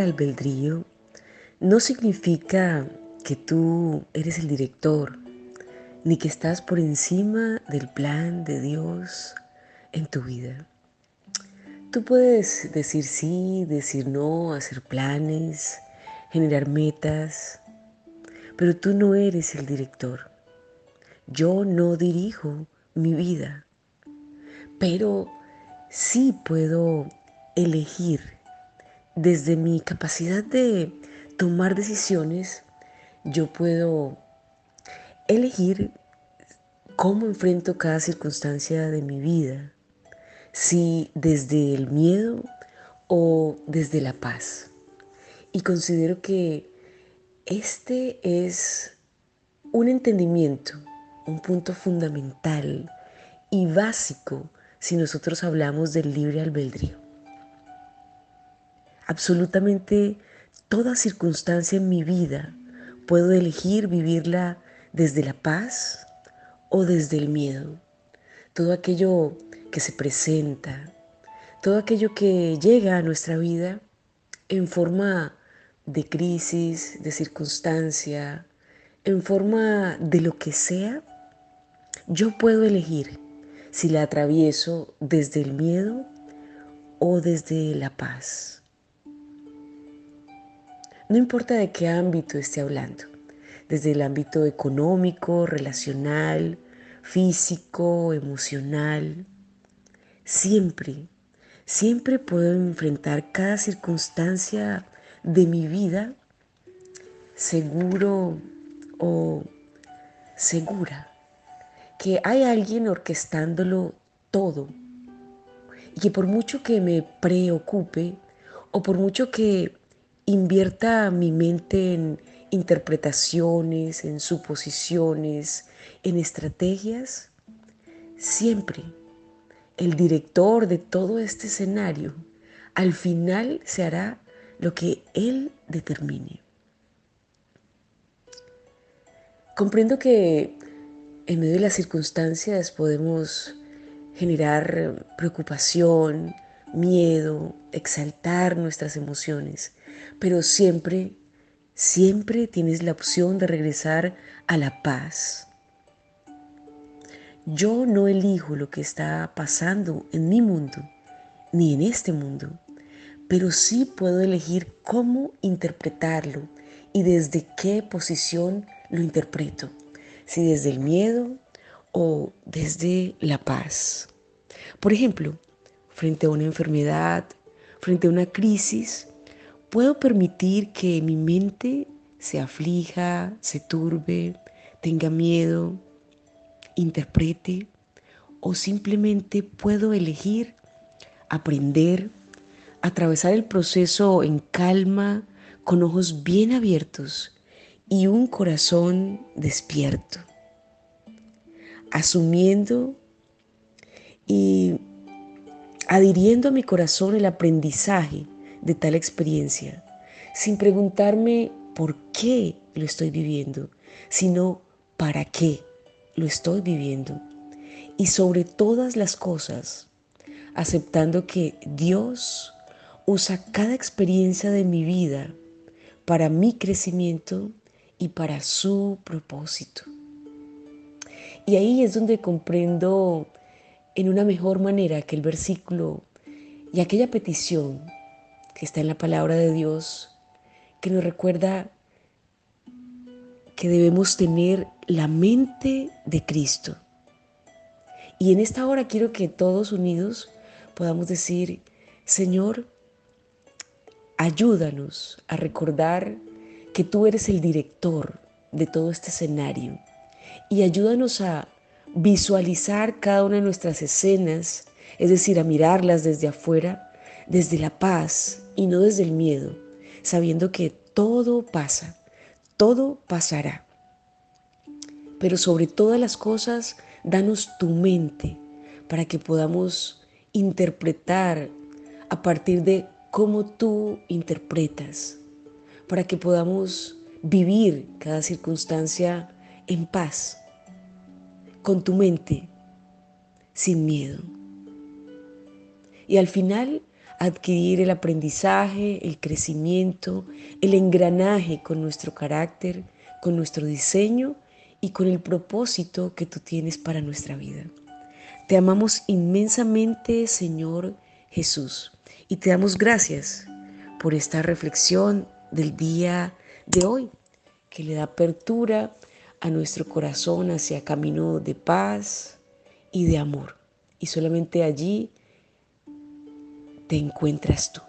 albedrío no significa que tú eres el director, ni que estás por encima del plan de Dios en tu vida. Tú puedes decir sí, decir no, hacer planes, generar metas, pero tú no eres el director. Yo no dirijo mi vida, pero sí puedo elegir desde mi capacidad de tomar decisiones, yo puedo elegir cómo enfrento cada circunstancia de mi vida, si desde el miedo o desde la paz. Y considero que este es un entendimiento, un punto fundamental y básico si nosotros hablamos del libre albedrío. Absolutamente toda circunstancia en mi vida puedo elegir vivirla desde la paz o desde el miedo. Todo aquello que se presenta, todo aquello que llega a nuestra vida en forma de crisis, de circunstancia, en forma de lo que sea, yo puedo elegir si la atravieso desde el miedo o desde la paz. No importa de qué ámbito esté hablando, desde el ámbito económico, relacional, físico, emocional, siempre, siempre puedo enfrentar cada circunstancia de mi vida seguro o segura que hay alguien orquestándolo todo y que por mucho que me preocupe o por mucho que invierta mi mente en interpretaciones, en suposiciones, en estrategias, siempre el director de todo este escenario al final se hará lo que él determine. Comprendo que en medio de las circunstancias podemos generar preocupación, miedo, exaltar nuestras emociones, pero siempre, siempre tienes la opción de regresar a la paz. Yo no elijo lo que está pasando en mi mundo, ni en este mundo pero sí puedo elegir cómo interpretarlo y desde qué posición lo interpreto, si desde el miedo o desde la paz. Por ejemplo, frente a una enfermedad, frente a una crisis, puedo permitir que mi mente se aflija, se turbe, tenga miedo, interprete, o simplemente puedo elegir aprender, atravesar el proceso en calma, con ojos bien abiertos y un corazón despierto, asumiendo y adhiriendo a mi corazón el aprendizaje de tal experiencia, sin preguntarme por qué lo estoy viviendo, sino para qué lo estoy viviendo. Y sobre todas las cosas, aceptando que Dios usa cada experiencia de mi vida para mi crecimiento y para su propósito. Y ahí es donde comprendo en una mejor manera que el versículo y aquella petición que está en la palabra de Dios, que nos recuerda que debemos tener la mente de Cristo. Y en esta hora quiero que todos unidos podamos decir, Señor, Ayúdanos a recordar que tú eres el director de todo este escenario y ayúdanos a visualizar cada una de nuestras escenas, es decir, a mirarlas desde afuera, desde la paz y no desde el miedo, sabiendo que todo pasa, todo pasará. Pero sobre todas las cosas, danos tu mente para que podamos interpretar a partir de cómo tú interpretas, para que podamos vivir cada circunstancia en paz, con tu mente, sin miedo. Y al final, adquirir el aprendizaje, el crecimiento, el engranaje con nuestro carácter, con nuestro diseño y con el propósito que tú tienes para nuestra vida. Te amamos inmensamente, Señor Jesús, y te damos gracias por esta reflexión del día de hoy, que le da apertura a nuestro corazón hacia camino de paz y de amor. Y solamente allí te encuentras tú.